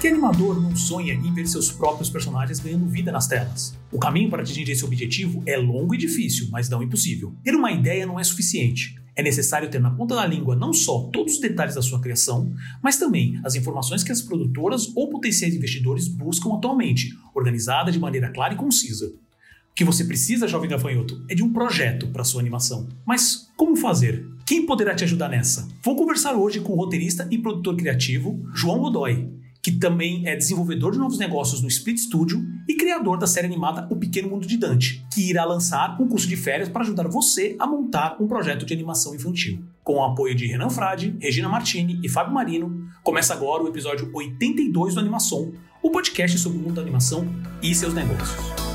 Que animador não sonha em ver seus próprios personagens ganhando vida nas telas? O caminho para atingir esse objetivo é longo e difícil, mas não impossível. Ter uma ideia não é suficiente. É necessário ter na ponta da língua não só todos os detalhes da sua criação, mas também as informações que as produtoras ou potenciais investidores buscam atualmente, organizada de maneira clara e concisa. O que você precisa, jovem gafanhoto, é de um projeto para sua animação. Mas como fazer? Quem poderá te ajudar nessa? Vou conversar hoje com o roteirista e produtor criativo João Godoy, que também é desenvolvedor de novos negócios no Split Studio e criador da série animada O Pequeno Mundo de Dante, que irá lançar um curso de férias para ajudar você a montar um projeto de animação infantil. Com o apoio de Renan Frade, Regina Martini e Fábio Marino, começa agora o episódio 82 do Animação, o podcast sobre o mundo da animação e seus negócios.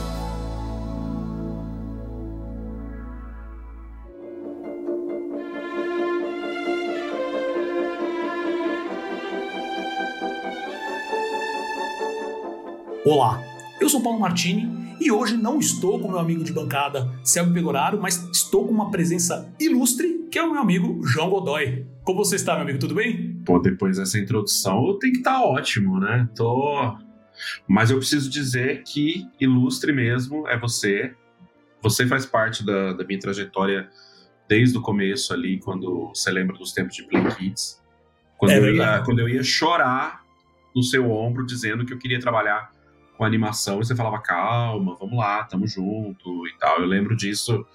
Olá, eu sou Paulo Martini e hoje não estou com meu amigo de bancada Selby Pegoraro, mas estou com uma presença ilustre que é o meu amigo João Godoy. Como você está, meu amigo? Tudo bem? Pô, depois dessa introdução eu tenho que estar tá ótimo, né? Tô. Mas eu preciso dizer que ilustre mesmo é você. Você faz parte da, da minha trajetória desde o começo ali, quando você lembra dos tempos de Play Kids. Quando, é eu, ia, quando eu ia chorar no seu ombro dizendo que eu queria trabalhar com animação e você falava, calma, vamos lá, tamo junto e tal. Eu lembro disso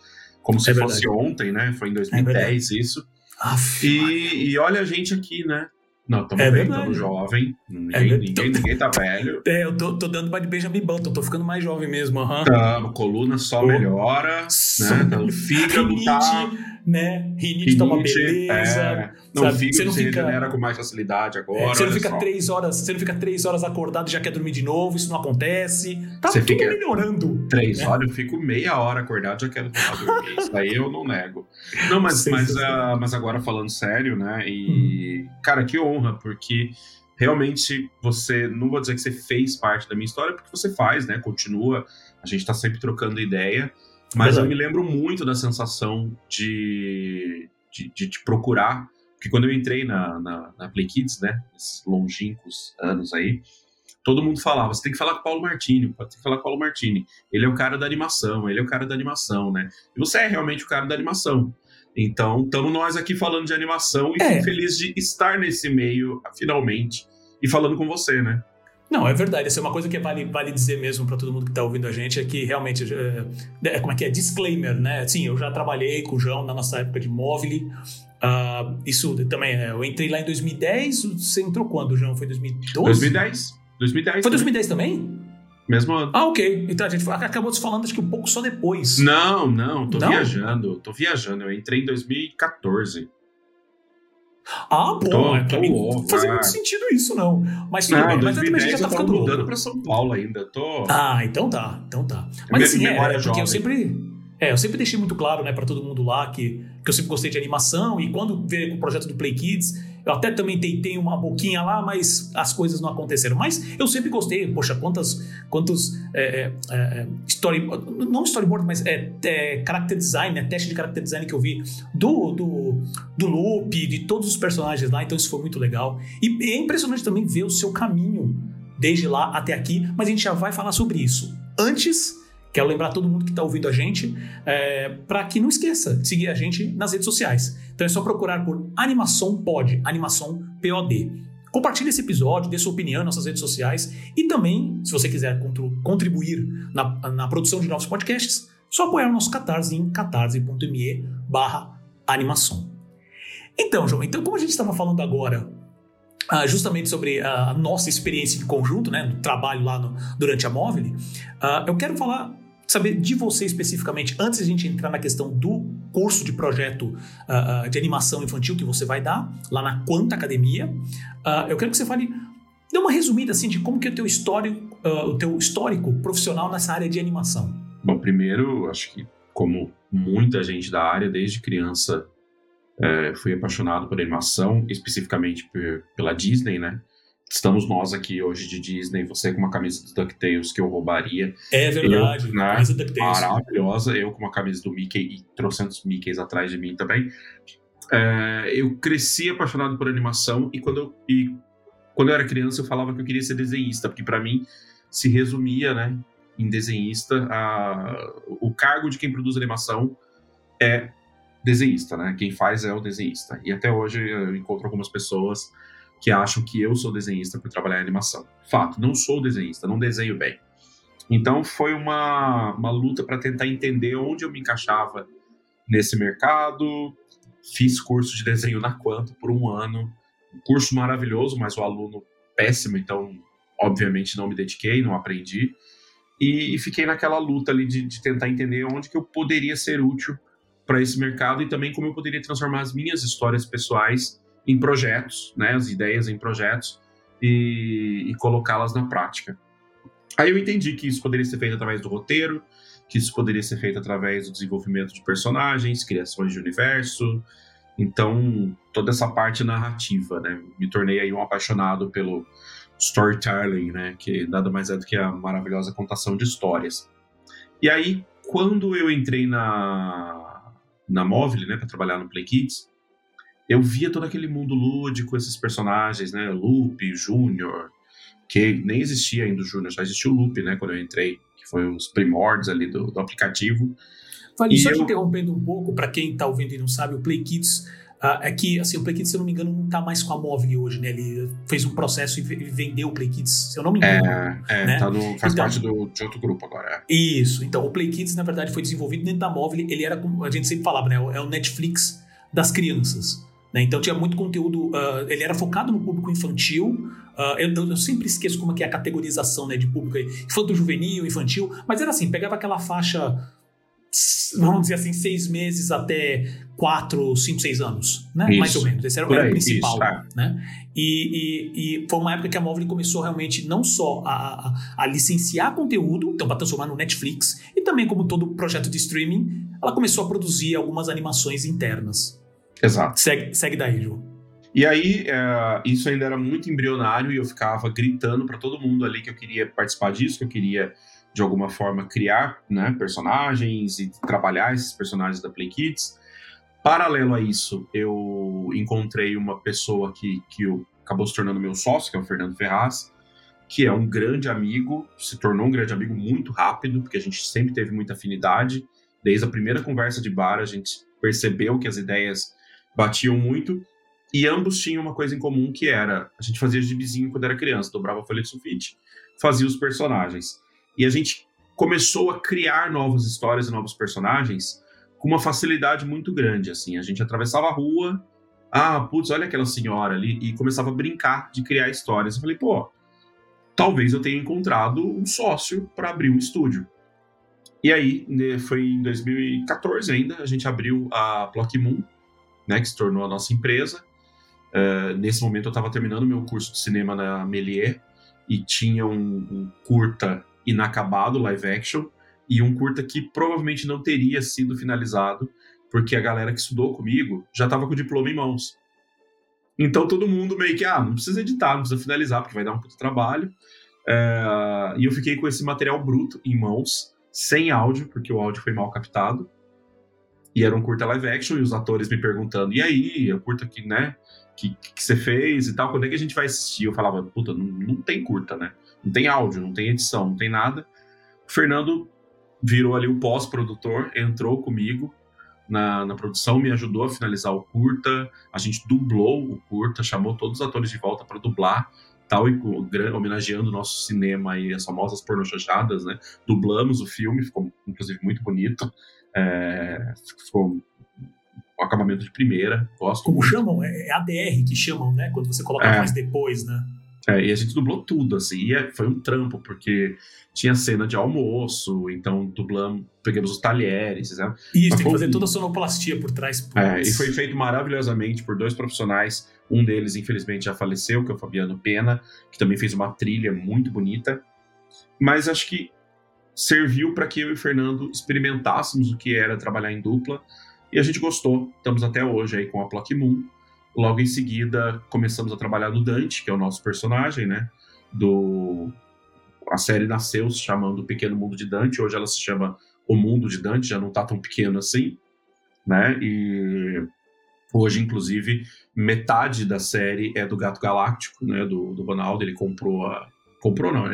como é se verdade. fosse ontem, né? Foi em 2010 é isso. Aff, e, e olha a gente aqui, né? Não, tamo é bem, tamo jovem. Ninguém, é ninguém, ninguém tá velho. É, eu tô, tô dando uma de Benjamin Button, tô ficando mais jovem mesmo. Uhum. Tamo, coluna só oh. melhora, né? O fígado tá né? Rinite tá uma beleza. É. Não, sabe? Fica, você não fica, regenera com mais facilidade agora. É, você não fica três horas, você não fica três horas acordado e já quer dormir de novo, isso não acontece. Tá você tudo fica melhorando. Três né? horas, eu fico meia hora acordado já quero dormir. isso aí eu não nego. Não, mas, mas, uh, mas agora falando sério, né? E, hum. cara, que honra, porque realmente você, não vou dizer que você fez parte da minha história, porque você faz, né? Continua, a gente tá sempre trocando ideia. Mas eu me lembro muito da sensação de, de, de, de procurar, porque quando eu entrei na, na, na Play Kids, né, esses longínquos anos aí, todo mundo falava, você tem que falar com o Paulo Martini, tem que falar com o Paulo Martini. Ele é o cara da animação, ele é o cara da animação, né? E você é realmente o cara da animação. Então, estamos nós aqui falando de animação e é. fico feliz de estar nesse meio, finalmente, e falando com você, né? Não, é verdade. Essa é uma coisa que vale, vale dizer mesmo para todo mundo que está ouvindo a gente, é que realmente, é, é, como é que é? Disclaimer, né? Sim, eu já trabalhei com o João na nossa época de móvel. Uh, isso também, é, eu entrei lá em 2010. Você entrou quando, João? Foi 2012? 2010. 2010 Foi 2010 também? Mesmo ano. Ah, ok. Então a gente acabou se falando acho que um pouco só depois. Não, não, tô não? viajando. Tô viajando. Eu entrei em 2014. Ah, bom, tô, é, pra mim não fazia muito sentido isso, não. Mas tudo não, bem, mas também a gente já tá ficando mudando pra São Paulo ainda. Tô... Ah, então tá, então tá. Mas assim, é, é porque eu sempre é, eu sempre deixei muito claro, né, para todo mundo lá que, que eu sempre gostei de animação e quando veio o projeto do Play Kids, eu até também tentei uma boquinha lá, mas as coisas não aconteceram. Mas eu sempre gostei, poxa, quantas, quantos é, é, é story, não storyboard, mas é, é, character design, né, teste de character design que eu vi do, do, do loop, de todos os personagens lá, então isso foi muito legal. E é impressionante também ver o seu caminho desde lá até aqui, mas a gente já vai falar sobre isso. Antes Quero lembrar todo mundo que está ouvindo a gente é, para que não esqueça de seguir a gente nas redes sociais. Então é só procurar por Animação Pod, Animação POD. Compartilhe esse episódio, dê sua opinião nas nossas redes sociais e também, se você quiser contribuir na, na produção de novos podcasts, só apoiar o nosso Catarse em catarse.me barra animação. Então, João, então como a gente estava falando agora Uh, justamente sobre a nossa experiência de conjunto, né, no trabalho lá no, durante a Móvel, uh, eu quero falar saber de você especificamente, antes de a gente entrar na questão do curso de projeto uh, uh, de animação infantil que você vai dar lá na Quanta Academia, uh, eu quero que você fale, dê uma resumida assim de como que é o teu histórico, o teu histórico profissional nessa área de animação. Bom, primeiro, acho que como muita gente da área, desde criança, é, fui apaixonado por animação, especificamente pela Disney, né? Estamos nós aqui hoje de Disney, você com uma camisa do DuckTales que eu roubaria. É verdade, eu, né, camisa DuckTales. Maravilhosa, eu com uma camisa do Mickey e trocentos Mickeys atrás de mim também. É, eu cresci apaixonado por animação e quando eu, e quando eu era criança eu falava que eu queria ser desenhista, porque para mim se resumia, né, em desenhista, a, o cargo de quem produz animação é desenhista, né? Quem faz é o desenhista. E até hoje eu encontro algumas pessoas que acham que eu sou desenhista por trabalhar em animação. Fato, não sou desenhista, não desenho bem. Então foi uma, uma luta para tentar entender onde eu me encaixava nesse mercado. Fiz curso de desenho na Quanto por um ano. Um curso maravilhoso, mas o aluno péssimo, então obviamente não me dediquei, não aprendi. E, e fiquei naquela luta ali de, de tentar entender onde que eu poderia ser útil para esse mercado e também como eu poderia transformar as minhas histórias pessoais em projetos, né, as ideias em projetos e, e colocá-las na prática. Aí eu entendi que isso poderia ser feito através do roteiro, que isso poderia ser feito através do desenvolvimento de personagens, criações de universo. Então, toda essa parte narrativa, né? Me tornei aí um apaixonado pelo storytelling, né? Que nada mais é do que a maravilhosa contação de histórias. E aí, quando eu entrei na, na Móvel, né, para trabalhar no Play Kids, eu via todo aquele mundo lúdico, esses personagens, né? Loop, Júnior, que nem existia ainda o Júnior, já existia o Loop, né? Quando eu entrei, que foi os primórdios ali do, do aplicativo. Vale, só eu... te interrompendo um pouco, para quem está ouvindo e não sabe, o Play Kids Uh, é que assim, o Play Kids, se eu não me engano, não está mais com a Móvel hoje, né? Ele fez um processo e vendeu o Play Kids, se eu não me engano. É, é né? tá no, faz então, parte do, de outro grupo agora. É. Isso, então o Play Kids, na verdade, foi desenvolvido dentro da Móvel. Ele era, como a gente sempre falava, né? É o Netflix das crianças. Né? Então tinha muito conteúdo, uh, ele era focado no público infantil. Uh, eu, eu, sempre esqueço como é que é a categorização né, de público infanto juvenil, infantil, mas era assim, pegava aquela faixa, vamos dizer assim, seis meses até quatro, cinco, seis anos, né? Isso. Mais ou menos. Esse era, era o principal. Isso, é. né? E, e, e, foi uma época que a Móvel começou realmente não só a, a, a licenciar conteúdo, então para transformar no Netflix, e também como todo projeto de streaming, ela começou a produzir algumas animações internas. Exato. Segue, segue daí, Ju. E aí, é, isso ainda era muito embrionário e eu ficava gritando para todo mundo ali que eu queria participar disso, que eu queria, de alguma forma, criar né, personagens e trabalhar esses personagens da Play Kids. Paralelo a isso, eu encontrei uma pessoa que, que eu, acabou se tornando meu sócio, que é o Fernando Ferraz, que é um grande amigo, se tornou um grande amigo muito rápido, porque a gente sempre teve muita afinidade. Desde a primeira conversa de bar, a gente percebeu que as ideias batiam muito, e ambos tinham uma coisa em comum que era, a gente fazia gibizinho quando era criança, dobrava a folha de sulfite, fazia os personagens. E a gente começou a criar novas histórias e novos personagens com uma facilidade muito grande, assim. A gente atravessava a rua, ah, putz, olha aquela senhora ali, e começava a brincar de criar histórias. Eu falei, pô, talvez eu tenha encontrado um sócio para abrir um estúdio. E aí, né, foi em 2014 ainda, a gente abriu a Block Moon, né, que se tornou a nossa empresa. Uh, nesse momento eu estava terminando meu curso de cinema na Melier e tinha um, um, curta inacabado, live action, e um curta que provavelmente não teria sido finalizado, porque a galera que estudou comigo já estava com o diploma em mãos. Então todo mundo meio que, ah, não precisa editar, não precisa finalizar, porque vai dar um puto trabalho. Uh, e eu fiquei com esse material bruto em mãos, sem áudio, porque o áudio foi mal captado. E era um curta live action, e os atores me perguntando, e aí, o curta que, né, que, que você fez e tal, quando é que a gente vai assistir? Eu falava, puta, não, não tem curta, né? Não tem áudio, não tem edição, não tem nada. O Fernando virou ali o pós-produtor, entrou comigo na, na produção, me ajudou a finalizar o curta, a gente dublou o curta, chamou todos os atores de volta para dublar, tal, e homenageando o nosso cinema e as famosas pornochachadas, né? Dublamos o filme, ficou inclusive muito bonito. É, um acabamento de primeira, gosto. Como chamam? É, é ADR que chamam, né? Quando você coloca é. mais depois, né? É, e a gente dublou tudo, assim, e é, foi um trampo, porque tinha cena de almoço, então dublamos, pegamos os talheres, né? Isso, tem que fazer toda a sonoplastia por trás. É, e foi feito maravilhosamente por dois profissionais, um deles, infelizmente, já faleceu, que é o Fabiano Pena, que também fez uma trilha muito bonita, mas acho que serviu para que eu e o Fernando experimentássemos o que era trabalhar em dupla e a gente gostou. Estamos até hoje aí com a Plock Moon. Logo em seguida, começamos a trabalhar no Dante, que é o nosso personagem, né? Do a série nasceu se chamando Pequeno Mundo de Dante, hoje ela se chama O Mundo de Dante, já não tá tão pequeno assim, né? E Hoje, inclusive, metade da série é do Gato Galáctico, né, do, do Ronaldo. Ele comprou a. Comprou, não,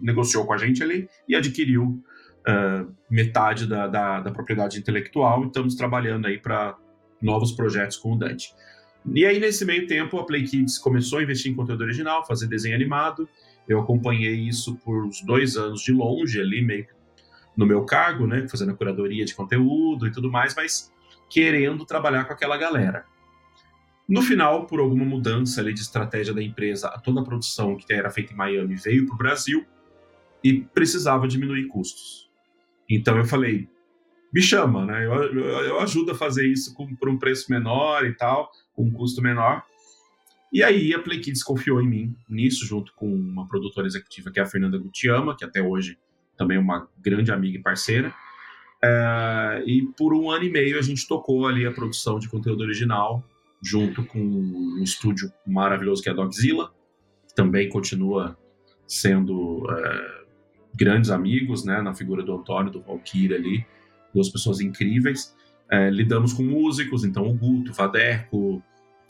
negociou com a gente ali e adquiriu uh, metade da, da, da, propriedade intelectual e estamos trabalhando aí para novos projetos com o Dante. E aí, nesse meio tempo, a Play Kids começou a investir em conteúdo original, fazer desenho animado. Eu acompanhei isso por uns dois anos de longe, ali, meio no meu cargo, né, fazendo a curadoria de conteúdo e tudo mais, mas querendo trabalhar com aquela galera. No final, por alguma mudança ali de estratégia da empresa, toda a produção que era feita em Miami veio para o Brasil e precisava diminuir custos. Então eu falei, me chama, né? Eu, eu, eu ajudo a fazer isso com, por um preço menor e tal, com um custo menor. E aí a Play Kids confiou em mim nisso, junto com uma produtora executiva que é a Fernanda Gutiama, que até hoje também é uma grande amiga e parceira. É, e por um ano e meio a gente tocou ali a produção de conteúdo original, junto com um estúdio maravilhoso que é a Dogzilla, que também continua sendo é, grandes amigos, né, na figura do Antônio, do Valkyrie ali, duas pessoas incríveis. É, lidamos com músicos, então o Guto, o Vadeco,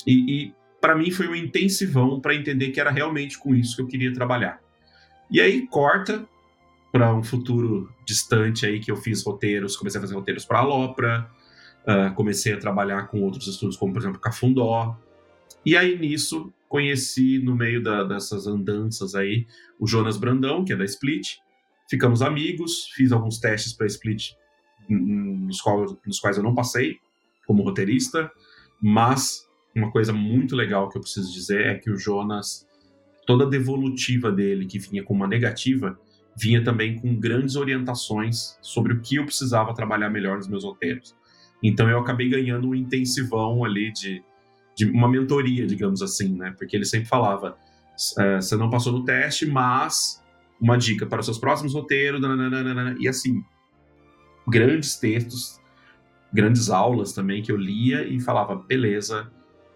e, e para mim foi um intensivão para entender que era realmente com isso que eu queria trabalhar. E aí corta para um futuro distante aí que eu fiz roteiros, comecei a fazer roteiros para a Lopra, uh, comecei a trabalhar com outros estúdios, como por exemplo Cafundó. E aí nisso conheci no meio da, dessas andanças aí o Jonas Brandão, que é da Split. Ficamos amigos, fiz alguns testes para Split nos, qual, nos quais eu não passei como roteirista, mas uma coisa muito legal que eu preciso dizer é que o Jonas, toda a devolutiva dele, que vinha com uma negativa, vinha também com grandes orientações sobre o que eu precisava trabalhar melhor nos meus roteiros. Então eu acabei ganhando um intensivão ali de, de uma mentoria, digamos assim, né? Porque ele sempre falava: é, você não passou no teste, mas uma dica para os seus próximos roteiros, nananana, e assim, grandes textos, grandes aulas também que eu lia e falava: beleza,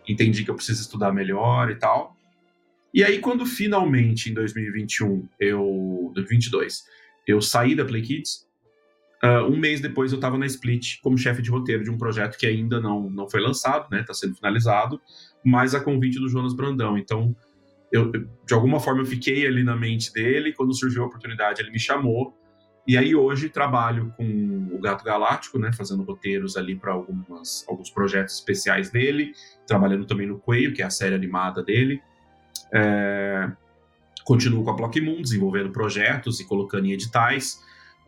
entendi que eu preciso estudar melhor e tal. E aí, quando finalmente, em 2021, eu. 2022, eu saí da Play Kids, uh, um mês depois eu estava na Split como chefe de roteiro de um projeto que ainda não, não foi lançado, né? Está sendo finalizado, mas a convite do Jonas Brandão. Então, eu, de alguma forma, eu fiquei ali na mente dele. Quando surgiu a oportunidade, ele me chamou. E aí, hoje, trabalho com o Gato Galáctico, né? Fazendo roteiros ali para alguns projetos especiais dele, trabalhando também no Coelho, que é a série animada dele. É, continuo com a Block Moon, desenvolvendo projetos e colocando em editais.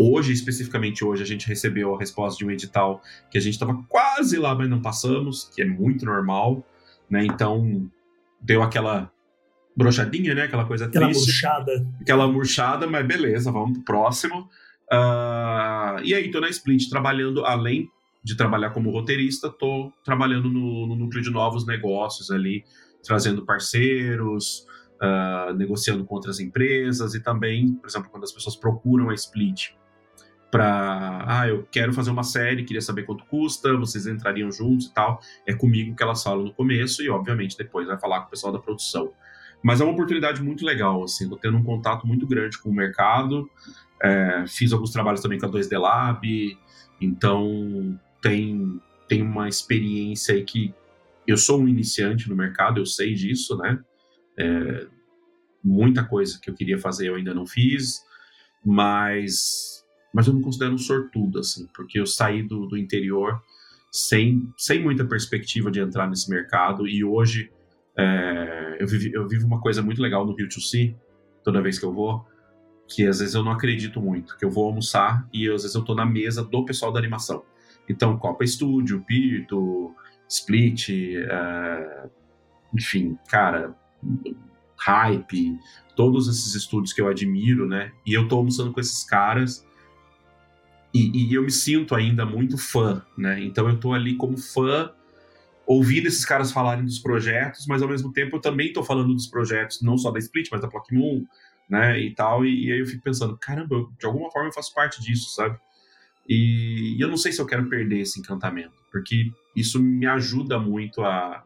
Hoje, especificamente hoje, a gente recebeu a resposta de um edital que a gente estava quase lá, mas não passamos, que é muito normal, né? Então, deu aquela brochadinha, né? Aquela coisa aquela triste. murchada. Aquela murchada, mas beleza, vamos pro próximo. Uh, e aí, tô na Split trabalhando, além de trabalhar como roteirista, tô trabalhando no, no núcleo de novos negócios ali, trazendo parceiros, uh, negociando com outras empresas e também, por exemplo, quando as pessoas procuram a Split para, ah, eu quero fazer uma série, queria saber quanto custa, vocês entrariam juntos e tal, é comigo que elas falam no começo e, obviamente, depois vai falar com o pessoal da produção. Mas é uma oportunidade muito legal, assim, tô tendo um contato muito grande com o mercado, é, fiz alguns trabalhos também com a 2D Lab, então tem, tem uma experiência aí que eu sou um iniciante no mercado, eu sei disso, né? É, muita coisa que eu queria fazer eu ainda não fiz, mas, mas eu me considero um sortudo, assim, porque eu saí do, do interior sem, sem muita perspectiva de entrar nesse mercado e hoje é, eu, vivi, eu vivo uma coisa muito legal no Rio to See, toda vez que eu vou, que às vezes eu não acredito muito, que eu vou almoçar e às vezes eu tô na mesa do pessoal da animação. Então, Copa Studio, Pirto, Split, uh, enfim, cara, Hype, todos esses estúdios que eu admiro, né? E eu tô almoçando com esses caras e, e, eu me sinto ainda muito fã, né? Então eu tô ali como fã, ouvindo esses caras falarem dos projetos, mas ao mesmo tempo eu também tô falando dos projetos, não só da Split, mas da Block Moon, né? E tal, e, e aí eu fico pensando, caramba, eu, de alguma forma eu faço parte disso, sabe? E, e eu não sei se eu quero perder esse encantamento, porque isso me ajuda muito a,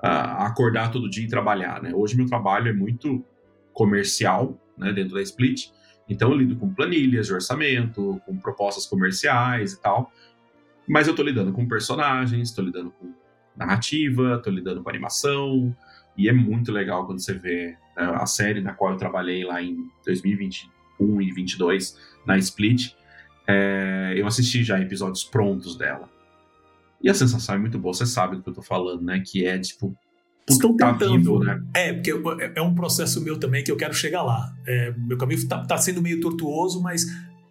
a acordar todo dia e trabalhar, né? Hoje meu trabalho é muito comercial, né, dentro da Split, então eu lido com planilhas de orçamento, com propostas comerciais e tal, mas eu tô lidando com personagens, tô lidando com narrativa, estou lidando com animação, e é muito legal quando você vê né, a série na qual eu trabalhei lá em 2021 e 2022, na Split, é, eu assisti já episódios prontos dela. E a sensação é muito boa, você sabe do que eu tô falando, né? Que é tipo. Estou tá tentando. Vivo, né? É, porque é, é um processo meu também que eu quero chegar lá. É, meu caminho tá, tá sendo meio tortuoso, mas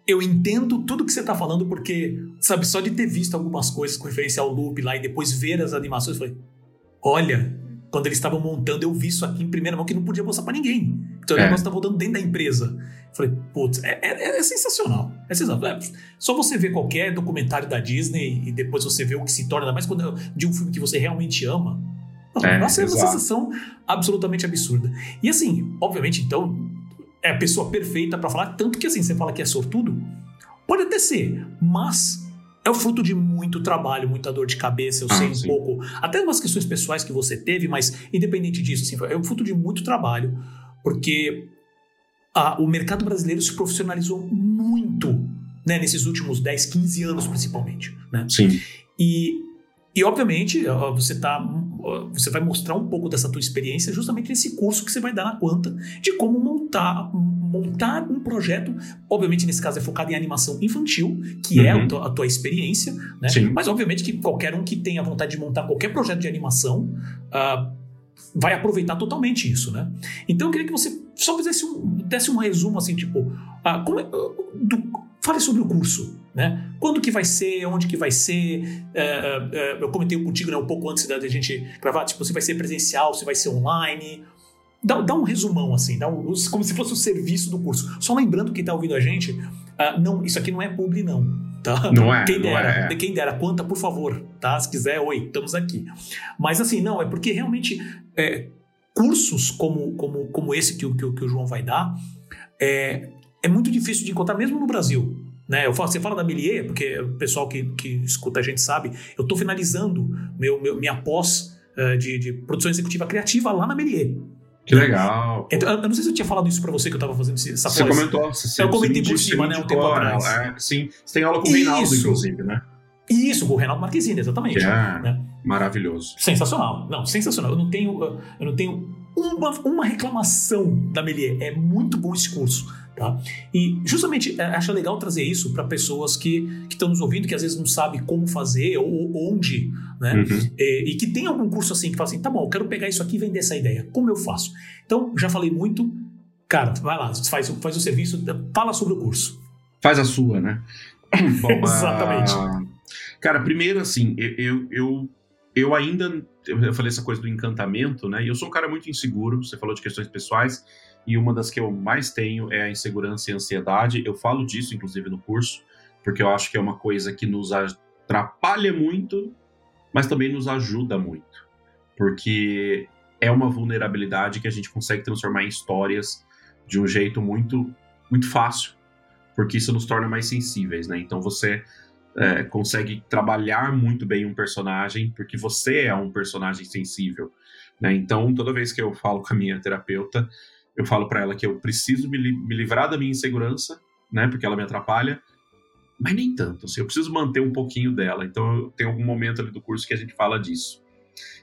eu entendo tudo que você tá falando, porque, sabe, só de ter visto algumas coisas com referência ao loop lá e depois ver as animações, eu falei: olha, quando eles estavam montando, eu vi isso aqui em primeira mão que não podia mostrar para ninguém. Então o é. negócio tá voltando dentro da empresa. Eu falei, putz, é, é, é, sensacional. É sensacional. É, só você ver qualquer documentário da Disney e depois você vê o que se torna, ainda mais quando de um filme que você realmente ama. É, nossa, é uma sensação absolutamente absurda. E assim, obviamente, então, é a pessoa perfeita para falar, tanto que assim, você fala que é sortudo, pode até ser, mas é o fruto de muito trabalho, muita dor de cabeça, eu ah, sei um sim. pouco, até umas questões pessoais que você teve, mas independente disso, assim, é o fruto de muito trabalho, porque a, o mercado brasileiro se profissionalizou muito né, nesses últimos 10, 15 anos, principalmente. Né? Sim. E, e obviamente, você, tá, você vai mostrar um pouco dessa tua experiência justamente nesse curso que você vai dar na Quanta de como montar, montar um projeto. Obviamente, nesse caso, é focado em animação infantil, que uhum. é a uhum. tua, a tua experiência. Né? Sim. Mas, obviamente, que qualquer um que tenha vontade de montar qualquer projeto de animação. Uh, vai aproveitar totalmente isso, né? Então eu queria que você só fizesse um, desse um resumo assim, tipo, ah, como é, do, fale sobre o curso, né? Quando que vai ser, onde que vai ser? É, é, eu comentei contigo né, um pouco antes da gente gravar, tipo, se vai ser presencial, se vai ser online. Dá, dá um resumão, assim, dá um, como se fosse o serviço do curso. Só lembrando que está ouvindo a gente, uh, não, isso aqui não é publi, não. Tá? Não é. Quem dera, é. quem dera, quanta, por favor, tá? Se quiser, oi, estamos aqui. Mas assim, não, é porque realmente é, cursos como, como, como esse que, que, que o João vai dar é, é muito difícil de encontrar, mesmo no Brasil. Né? Eu falo, você fala da Melier, porque o pessoal que, que escuta a gente sabe, eu estou finalizando meu, meu, minha pós uh, de, de produção executiva criativa lá na Melier. Que legal. Então, eu não sei se eu tinha falado isso pra você que eu tava fazendo essa Você pós. comentou. Você, eu comentei por cima, né, um tempo atrás. É, sim, você tem aula com o Reinaldo, inclusive, né? Isso, com o Reinaldo Marquezine, exatamente. Que é né? maravilhoso. Sensacional. Não, sensacional. Eu não tenho, eu não tenho uma, uma reclamação da Melier. É muito bom esse curso. Tá? E justamente é, acho legal trazer isso para pessoas que estão nos ouvindo, que às vezes não sabem como fazer ou onde, né? Uhum. E, e, que tem algum curso assim que fala assim: tá bom, eu quero pegar isso aqui e vender essa ideia. Como eu faço? Então, já falei muito. Cara, vai lá, faz, faz o serviço, fala sobre o curso. Faz a sua, né? Bom, Exatamente. Uh, cara, primeiro assim, eu, eu, eu ainda. Eu falei essa coisa do encantamento, né? E eu sou um cara muito inseguro. Você falou de questões pessoais e uma das que eu mais tenho é a insegurança e a ansiedade. Eu falo disso, inclusive, no curso, porque eu acho que é uma coisa que nos atrapalha muito, mas também nos ajuda muito, porque é uma vulnerabilidade que a gente consegue transformar em histórias de um jeito muito, muito fácil, porque isso nos torna mais sensíveis, né? Então você é, consegue trabalhar muito bem um personagem, porque você é um personagem sensível, né? Então toda vez que eu falo com a minha terapeuta, eu falo para ela que eu preciso me, li me, livrar da minha insegurança, né? Porque ela me atrapalha. Mas nem tanto, assim, eu preciso manter um pouquinho dela. Então, tem algum momento ali do curso que a gente fala disso.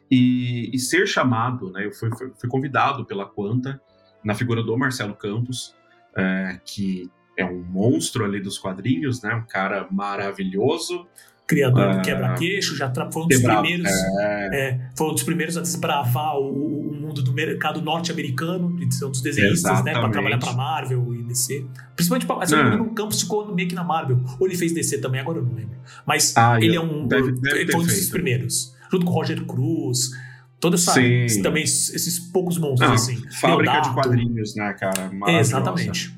E, e ser chamado, né? Eu fui, fui, fui, convidado pela Quanta, na figura do Marcelo Campos, é, que é um monstro ali dos quadrinhos, né? Um cara maravilhoso, criador do ah, quebra-queixo, já foi um dos primeiros, é... É, foi um dos primeiros a desbravar o, o mundo do mercado norte-americano, de ser um dos desenhistas, né, para trabalhar para Marvel e DC. Principalmente, se não me engano, o Campos ficou meio que na Marvel. Ou ele fez DC também, agora eu não lembro. Mas ah, ele é um, deve, deve ele foi um dos feito. primeiros, junto com o Roger Cruz. Toda essa, também esses poucos monstros, ah, assim. Fábrica Leodato. de quadrinhos, né, cara? Exatamente.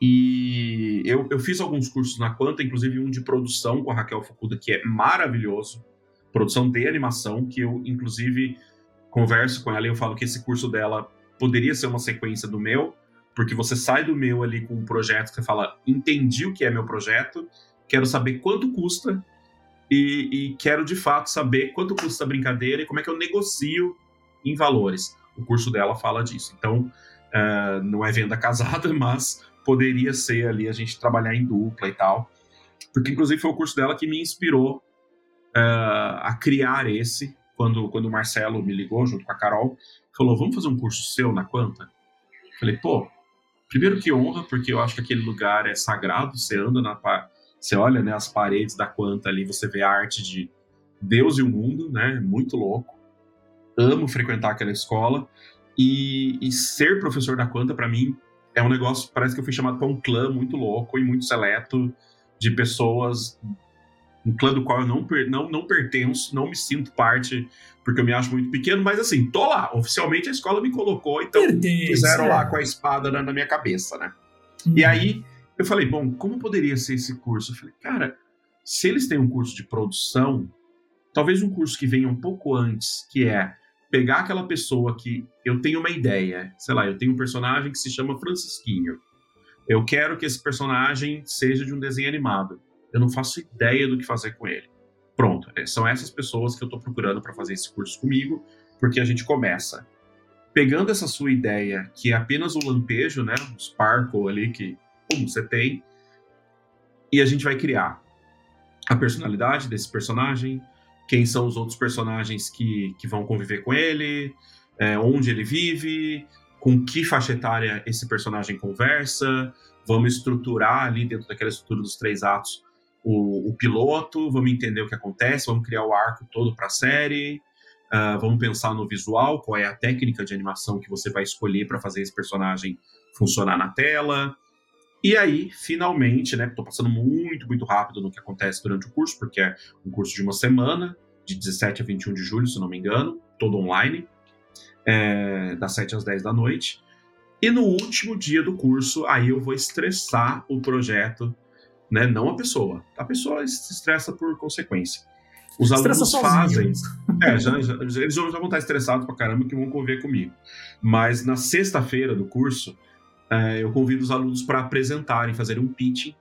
E eu, eu fiz alguns cursos na Quanta, inclusive um de produção com a Raquel Fukuda, que é maravilhoso. Produção de animação, que eu, inclusive, converso com ela e eu falo que esse curso dela poderia ser uma sequência do meu, porque você sai do meu ali com um projeto, você fala, entendi o que é meu projeto, quero saber quanto custa e, e quero de fato saber quanto custa a brincadeira e como é que eu negocio em valores. O curso dela fala disso. Então, uh, não é venda casada, mas poderia ser ali a gente trabalhar em dupla e tal. Porque, inclusive, foi o curso dela que me inspirou uh, a criar esse, quando, quando o Marcelo me ligou junto com a Carol, falou: vamos fazer um curso seu na Quanta? Falei, pô, primeiro que honra, porque eu acho que aquele lugar é sagrado, você anda na. Você olha né, as paredes da Quanta ali, você vê a arte de Deus e o mundo, né? Muito louco. Amo frequentar aquela escola. E, e ser professor da Quanta, para mim, é um negócio, parece que eu fui chamado para um clã muito louco e muito seleto de pessoas um clã do qual eu não, não, não pertenço, não me sinto parte, porque eu me acho muito pequeno, mas assim, tô lá. Oficialmente a escola me colocou, então Pertence, fizeram é. lá com a espada na, na minha cabeça, né? Uhum. E aí eu falei, bom, como poderia ser esse curso? Eu falei, cara, se eles têm um curso de produção, talvez um curso que venha um pouco antes, que é pegar aquela pessoa que eu tenho uma ideia, sei lá, eu tenho um personagem que se chama Francisquinho. Eu quero que esse personagem seja de um desenho animado eu não faço ideia do que fazer com ele. Pronto, é, são essas pessoas que eu estou procurando para fazer esse curso comigo, porque a gente começa pegando essa sua ideia, que é apenas um lampejo, né, um sparkle ali que pum, você tem, e a gente vai criar a personalidade desse personagem, quem são os outros personagens que, que vão conviver com ele, é, onde ele vive, com que faixa etária esse personagem conversa, vamos estruturar ali dentro daquela estrutura dos três atos o, o, piloto, vamos entender o que acontece, vamos criar o arco todo para a série, uh, vamos pensar no visual, qual é a técnica de animação que você vai escolher para fazer esse personagem funcionar na tela. E aí, finalmente, né, estou passando muito, muito rápido no que acontece durante o curso, porque é um curso de uma semana, de 17 a 21 de julho, se não me engano, todo online, é, das 7 às 10 da noite. E no último dia do curso, aí eu vou estressar o projeto né? Não a pessoa. A pessoa se estressa por consequência. Os Estressa alunos fazem. É, já, já, eles já vão estar estressados pra caramba que vão conviver comigo. Mas na sexta-feira do curso, é, eu convido os alunos para apresentarem, fazerem um pitch.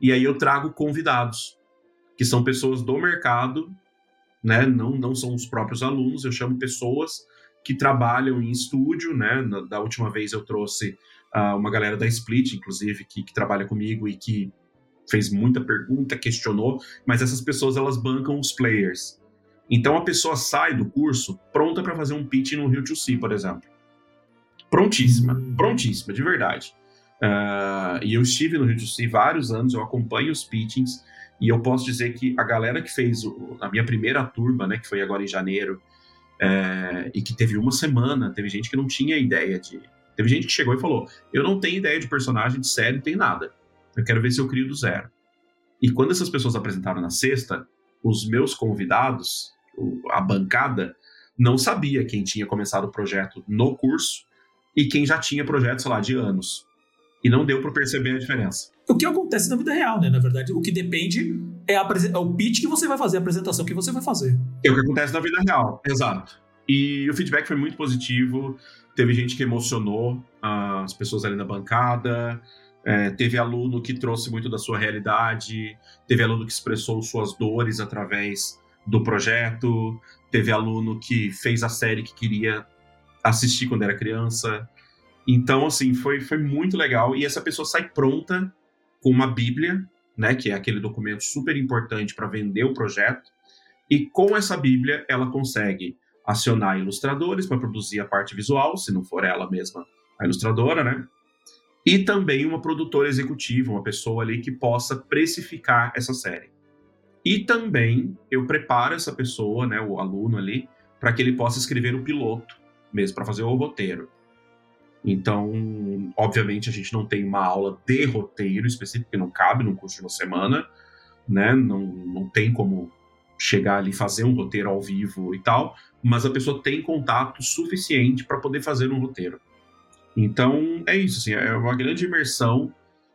E aí eu trago convidados, que são pessoas do mercado, né? Não, não são os próprios alunos, eu chamo pessoas que trabalham em estúdio, né? Na, da última vez eu trouxe uh, uma galera da Split, inclusive, que, que trabalha comigo e que fez muita pergunta, questionou, mas essas pessoas elas bancam os players. Então a pessoa sai do curso pronta para fazer um pitch no Rio 2C, por exemplo. Prontíssima, uhum. prontíssima, de verdade. Uh, e eu estive no Rio 2C vários anos, eu acompanho os pitchings, e eu posso dizer que a galera que fez o, a minha primeira turma, né, que foi agora em janeiro, é, e que teve uma semana, teve gente que não tinha ideia de. Teve gente que chegou e falou: Eu não tenho ideia de personagem, de série, não tem nada. Eu quero ver se eu crio do zero. E quando essas pessoas apresentaram na sexta, os meus convidados, a bancada, não sabia quem tinha começado o projeto no curso e quem já tinha projeto, sei lá, de anos. E não deu para perceber a diferença. O que acontece na vida real, né? Na verdade, o que depende é, é, o pitch que você vai fazer, a apresentação que você vai fazer. É o que acontece na vida real, exato. E o feedback foi muito positivo. Teve gente que emocionou as pessoas ali na bancada. É, teve aluno que trouxe muito da sua realidade, teve aluno que expressou suas dores através do projeto, teve aluno que fez a série que queria assistir quando era criança. Então, assim, foi, foi muito legal. E essa pessoa sai pronta com uma Bíblia, né, que é aquele documento super importante para vender o projeto. E com essa Bíblia, ela consegue acionar ilustradores para produzir a parte visual, se não for ela mesma a ilustradora, né? e também uma produtora executiva, uma pessoa ali que possa precificar essa série. E também eu preparo essa pessoa, né, o aluno ali, para que ele possa escrever o piloto, mesmo para fazer o roteiro. Então, obviamente, a gente não tem uma aula de roteiro específico, que não cabe num curso de uma semana, né? Não, não tem como chegar ali fazer um roteiro ao vivo e tal, mas a pessoa tem contato suficiente para poder fazer um roteiro. Então, é isso, assim, é uma grande imersão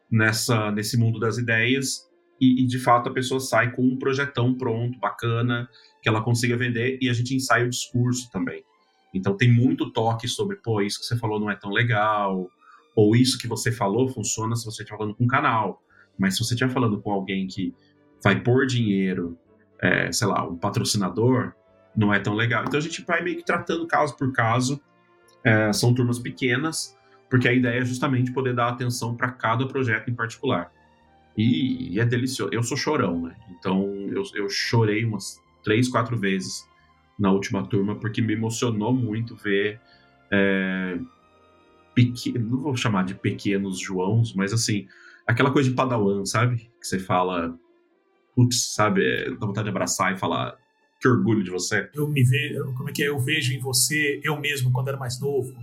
nessa, nesse mundo das ideias e, e, de fato, a pessoa sai com um projetão pronto, bacana, que ela consiga vender e a gente ensaia o discurso também. Então, tem muito toque sobre, pô, isso que você falou não é tão legal, ou isso que você falou funciona se você estiver falando com um canal, mas se você estiver falando com alguém que vai pôr dinheiro, é, sei lá, um patrocinador, não é tão legal. Então, a gente vai meio que tratando caso por caso é, são turmas pequenas, porque a ideia é justamente poder dar atenção para cada projeto em particular. E, e, é delicioso. Eu sou chorão, né? Então eu, eu chorei umas três, quatro vezes na última turma, porque me emocionou muito ver. É, pequ... Não vou chamar de pequenos Joãos, mas assim, aquela coisa de padawan, sabe? Que você fala, putz, sabe? É, dá vontade de abraçar e falar, que orgulho de você. Eu me vejo, como é que é? Eu vejo em você eu mesmo quando era mais novo.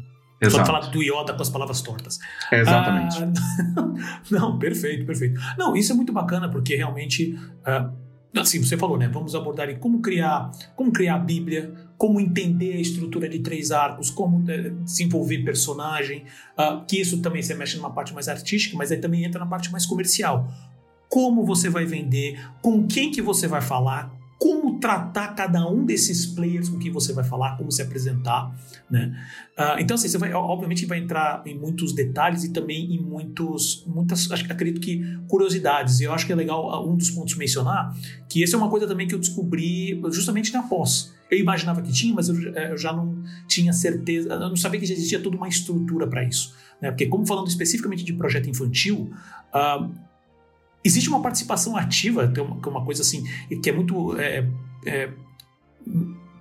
Exato. Só falar do Yoda com as palavras tortas. É exatamente. Ah, não, perfeito, perfeito. Não, isso é muito bacana porque realmente, uh, assim, você falou, né? Vamos abordar como criar, como criar a Bíblia, como entender a estrutura de três arcos, como uh, desenvolver personagem, uh, que isso também você mexe numa parte mais artística, mas aí também entra na parte mais comercial. Como você vai vender, com quem que você vai falar, tratar cada um desses players com quem você vai falar, como se apresentar, né? Uh, então, assim, você vai, obviamente, vai entrar em muitos detalhes e também em muitos, muitas, acredito que curiosidades. E eu acho que é legal ah, um dos pontos mencionar que essa é uma coisa também que eu descobri justamente na pós. Eu imaginava que tinha, mas eu, eh, eu já não tinha certeza, eu não sabia que já existia toda uma estrutura para isso, né? Porque como falando especificamente de projeto infantil, uh, Existe uma participação ativa, que é uma coisa assim, que é muito é, é,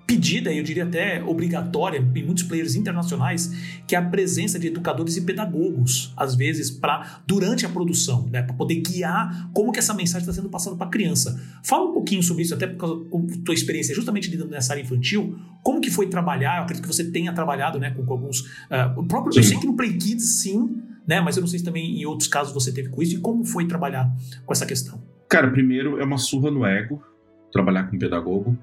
pedida, eu diria até obrigatória em muitos players internacionais, que é a presença de educadores e pedagogos, às vezes, para durante a produção, né, para poder guiar como que essa mensagem está sendo passada para a criança. Fala um pouquinho sobre isso, até por causa da tua experiência justamente lidando nessa área infantil, como que foi trabalhar, eu acredito que você tenha trabalhado né, com, com alguns... Uh, o próprio, eu sei que no Play Kids, sim, né? Mas eu não sei se também em outros casos você teve com isso e como foi trabalhar com essa questão. Cara, primeiro é uma surra no ego trabalhar com pedagogo,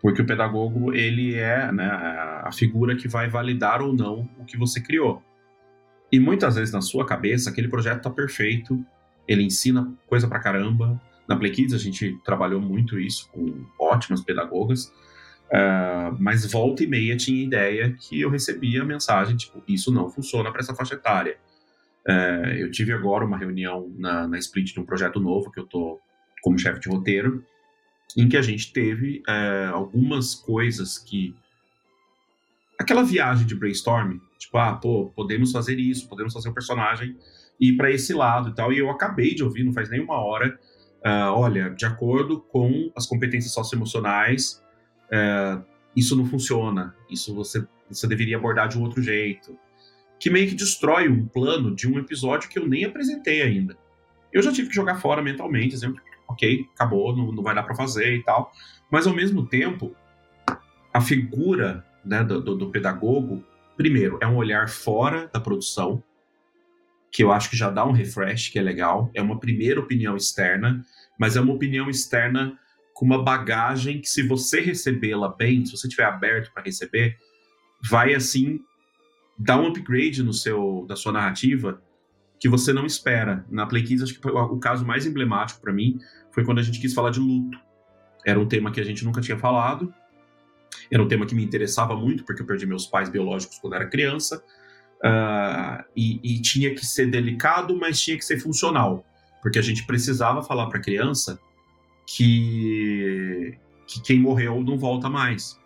porque o pedagogo ele é né, a figura que vai validar ou não o que você criou. E muitas vezes na sua cabeça aquele projeto está perfeito, ele ensina coisa pra caramba. Na Play Kids a gente trabalhou muito isso com ótimas pedagogas, uh, mas volta e meia tinha ideia que eu recebia a mensagem tipo isso não funciona para essa faixa etária é, eu tive agora uma reunião na, na split de um projeto novo que eu tô como chefe de roteiro, em que a gente teve é, algumas coisas que. Aquela viagem de brainstorm, tipo, ah, pô, podemos fazer isso, podemos fazer o um personagem ir para esse lado e tal. E eu acabei de ouvir, não faz nem uma hora, uh, olha, de acordo com as competências socioemocionais, uh, isso não funciona, isso você, você deveria abordar de um outro jeito que meio que destrói um plano de um episódio que eu nem apresentei ainda. Eu já tive que jogar fora mentalmente, dizendo, ok, acabou, não, não vai dar para fazer e tal. Mas ao mesmo tempo, a figura né, do, do, do pedagogo, primeiro, é um olhar fora da produção, que eu acho que já dá um refresh, que é legal. É uma primeira opinião externa, mas é uma opinião externa com uma bagagem que, se você recebê-la bem, se você estiver aberto para receber, vai assim dá um upgrade no seu, da sua narrativa que você não espera. Na Play Kids, acho que o caso mais emblemático para mim foi quando a gente quis falar de luto. Era um tema que a gente nunca tinha falado, era um tema que me interessava muito, porque eu perdi meus pais biológicos quando era criança, uh, e, e, tinha que ser delicado, mas tinha que ser funcional, porque a gente precisava falar para a criança que, que quem morreu não volta mais.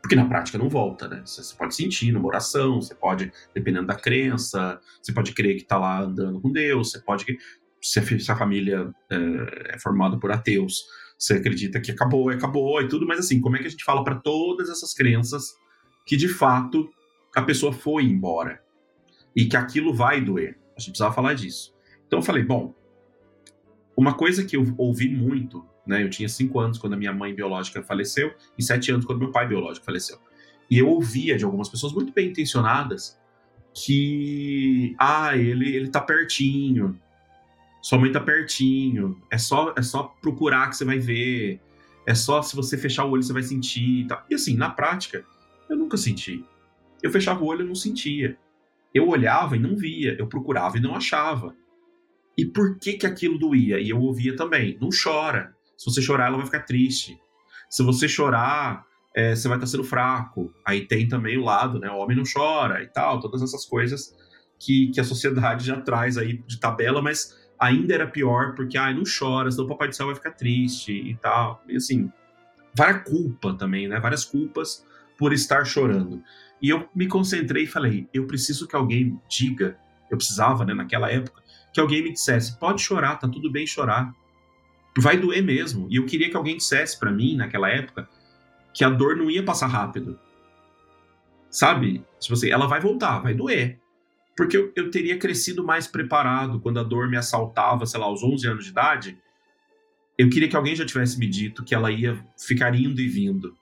Porque na prática não volta, né? Você pode sentir numa oração, você pode, dependendo da crença, você pode crer que está lá andando com Deus, você pode. Se a, família é, é formada por ateus, você acredita que acabou, acabou e tudo, mas assim, como é que a gente fala para todas essas crenças que de fato a pessoa foi embora e que aquilo vai doer? A gente precisava falar disso. Então eu falei, bom, uma coisa que eu ouvi muito né? Eu tinha cinco anos quando a minha mãe biológica faleceu e sete anos quando meu pai biológico faleceu. E eu ouvia de algumas pessoas muito bem intencionadas que, ah, ele, ele tá pertinho, sua mãe tá pertinho, é só, é só procurar que você vai ver, é só se você fechar o olho você vai sentir e assim, na prática, eu nunca senti. Eu fechava o olho e não sentia. Eu olhava e não via, eu procurava e não achava. E por que que aquilo doía? E eu ouvia também, não chora. Se você chorar, ela vai ficar triste. Se você chorar, é, você vai estar sendo fraco. Aí tem também o lado, né? O homem não chora e tal, todas essas coisas que, que a sociedade já traz aí de tabela, mas ainda era pior porque, ai, não chora, senão o Papai do Céu vai ficar triste e tal. E assim, várias culpa também, né? Várias culpas por estar chorando. E eu me concentrei e falei, eu preciso que alguém diga, eu precisava, né, naquela época, que alguém me dissesse, pode chorar, tá tudo bem chorar vai doer mesmo. E eu queria que alguém dissesse para mim, naquela época, que a dor não ia passar rápido. Sabe? Tipo assim, ela vai voltar, vai doer. Porque eu, eu teria crescido mais preparado quando a dor me assaltava, sei lá, aos 11 anos de idade. Eu queria que alguém já tivesse me dito que ela ia ficar indo e vindo.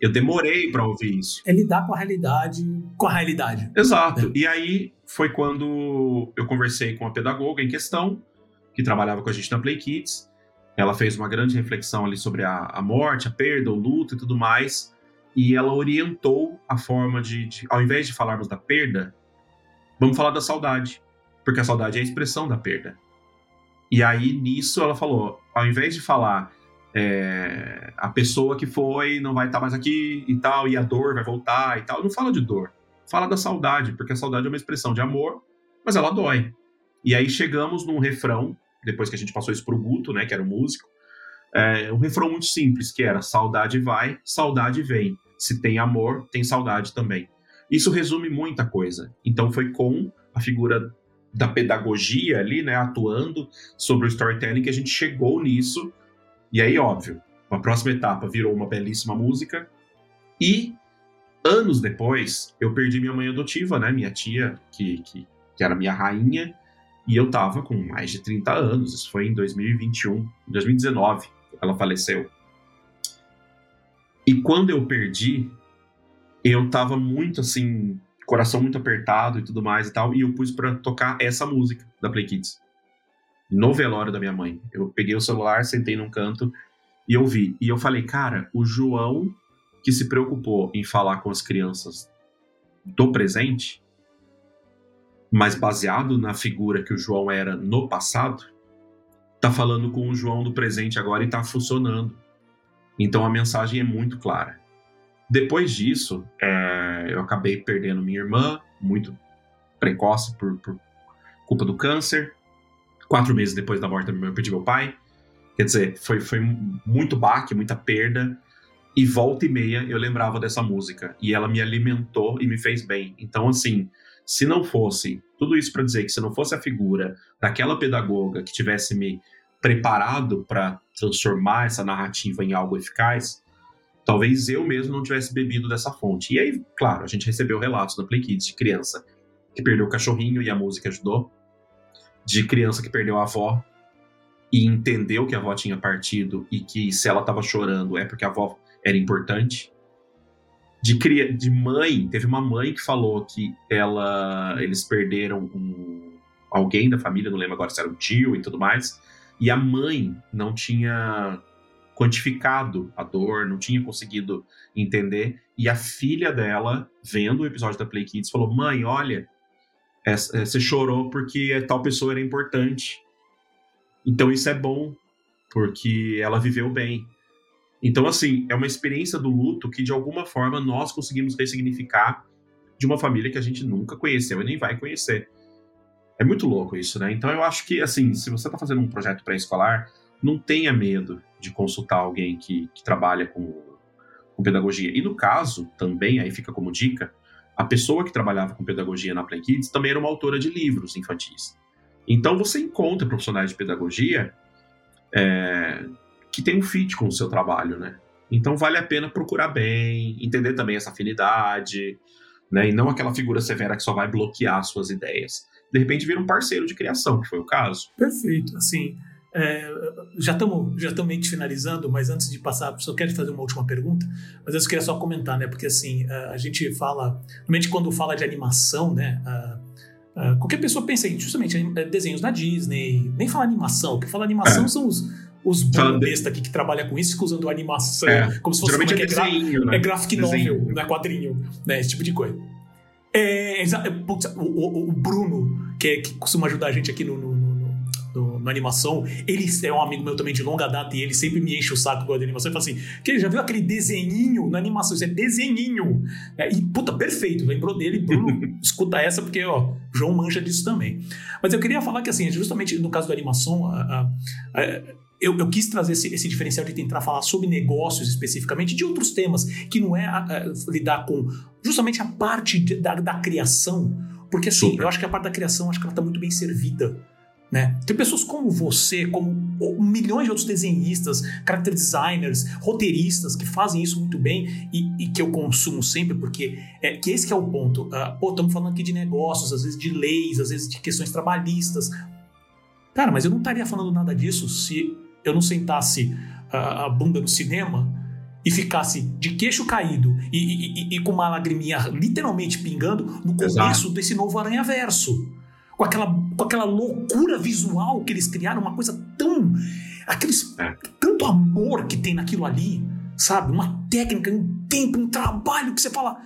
Eu demorei para ouvir isso. É lidar com a realidade, com a realidade. Exato. É. E aí foi quando eu conversei com a pedagoga em questão, que trabalhava com a gente na Play Kids. Ela fez uma grande reflexão ali sobre a, a morte, a perda, o luto e tudo mais. E ela orientou a forma de, de, ao invés de falarmos da perda, vamos falar da saudade. Porque a saudade é a expressão da perda. E aí, nisso, ela falou: ao invés de falar é, a pessoa que foi não vai estar mais aqui e tal, e a dor vai voltar e tal, não fala de dor. Fala da saudade, porque a saudade é uma expressão de amor, mas ela dói. E aí chegamos num refrão depois que a gente passou isso pro Guto, né, que era o músico, é, um refrão muito simples, que era saudade vai, saudade vem. Se tem amor, tem saudade também. Isso resume muita coisa. Então foi com a figura da pedagogia ali, né, atuando sobre o storytelling que a gente chegou nisso. E aí, óbvio, a próxima etapa virou uma belíssima música. E anos depois, eu perdi minha mãe adotiva, né, minha tia, que, que, que era minha rainha, e eu tava com mais de 30 anos, isso foi em 2021, 2019, ela faleceu. E quando eu perdi, eu tava muito assim, coração muito apertado e tudo mais e tal, e eu pus para tocar essa música da Play Kids. No velório da minha mãe. Eu peguei o celular, sentei num canto e ouvi. E eu falei, cara, o João que se preocupou em falar com as crianças do presente, mas baseado na figura que o João era no passado, tá falando com o João do presente agora e tá funcionando. Então a mensagem é muito clara. Depois disso, é, eu acabei perdendo minha irmã, muito precoce por, por, culpa do câncer. Quatro meses depois da morte da minha irmã, eu perdi meu pai. Quer dizer, foi, foi muito baque, muita perda. E volta e meia eu lembrava dessa música. E ela me alimentou e me fez bem. Então, assim, se não fosse, tudo isso para dizer que se não fosse a figura daquela pedagoga que tivesse me preparado para transformar essa narrativa em algo eficaz, talvez eu mesmo não tivesse bebido dessa fonte. E aí, claro, a gente recebeu relatos da Play Kids de criança que perdeu o cachorrinho e a música ajudou, de criança que perdeu a avó e entendeu que a avó tinha partido e que se ela estava chorando é porque a avó era importante de, cria, de mãe, teve uma mãe que falou que ela, eles perderam um, alguém da família, não lembro agora se era um tio e tudo mais, e a mãe não tinha quantificado a dor, não tinha conseguido entender, e a filha dela, vendo o episódio da Play Kids, falou: Mãe, olha, você chorou porque tal pessoa era importante. Então isso é bom, porque ela viveu bem. Então, assim, é uma experiência do luto que, de alguma forma, nós conseguimos ressignificar de uma família que a gente nunca conheceu e nem vai conhecer. É muito louco isso, né? Então, eu acho que, assim, se você está fazendo um projeto pré-escolar, não tenha medo de consultar alguém que, que trabalha com, com pedagogia. E no caso, também, aí fica como dica, a pessoa que trabalhava com pedagogia na Play Kids também era uma autora de livros infantis. Então, você encontra profissionais de pedagogia é, que tem um fit com o seu trabalho, né? Então vale a pena procurar bem, entender também essa afinidade, né? E não aquela figura severa que só vai bloquear suas ideias. De repente vira um parceiro de criação, que foi o caso. Perfeito. Assim, é, já estamos já estamos finalizando, mas antes de passar, só quero fazer uma última pergunta, mas eu queria só comentar, né? Porque assim, a gente fala, realmente quando fala de animação, né? qualquer pessoa pensa em justamente desenhos da Disney, nem fala animação, o que fala animação é. são os os besta aqui que trabalha com isso, usando animação, é, como se fosse como é, é, é, desenho, né? é graphic desenho. novel, não é quadrinho, né? Esse tipo de coisa. É, putz, o, o, o, Bruno, que, é, que costuma ajudar a gente aqui no, no, no, no animação, ele é um amigo meu também de longa data e ele sempre me enche o saco com a animação e fala assim: que já viu aquele desenhinho na animação? Isso é desenhinho. É, e, puta, perfeito, lembrou dele, Bruno, escuta essa, porque, ó, João mancha disso também. Mas eu queria falar que, assim, justamente no caso da animação, a, a, a eu, eu, quis trazer esse, esse, diferencial de tentar falar sobre negócios especificamente, de outros temas, que não é a, a, lidar com justamente a parte de, da, da, criação. Porque assim, Super. eu acho que a parte da criação, acho que ela está muito bem servida Né? Tem pessoas como você, como milhões de outros desenhistas, character designers, roteiristas que fazem isso muito bem e, e que eu consumo sempre, porque é, que esse que é o ponto. Uh, pô, estamos falando aqui de negócios, às vezes de leis, às vezes de questões trabalhistas. Cara, mas eu não estaria falando nada disso se eu não sentasse uh, a bunda no cinema e ficasse de queixo caído e, e, e, com uma lagriminha literalmente pingando no começo Exato. desse novo Aranha Verso com aquela, com aquela loucura visual que eles criaram, uma coisa tão. Aqueles, é. Tanto amor que tem naquilo ali, sabe? Uma técnica, um tempo, um trabalho que você fala.